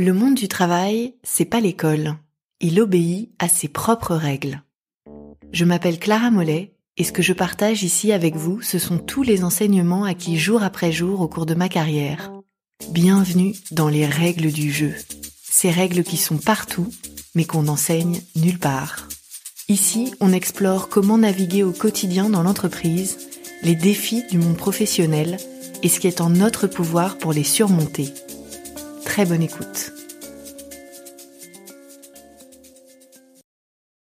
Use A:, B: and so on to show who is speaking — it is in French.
A: Le monde du travail, c'est pas l'école. Il obéit à ses propres règles. Je m'appelle Clara Mollet et ce que je partage ici avec vous, ce sont tous les enseignements acquis jour après jour au cours de ma carrière. Bienvenue dans les règles du jeu. Ces règles qui sont partout, mais qu'on n'enseigne nulle part. Ici, on explore comment naviguer au quotidien dans l'entreprise, les défis du monde professionnel et ce qui est en notre pouvoir pour les surmonter. Très bonne écoute.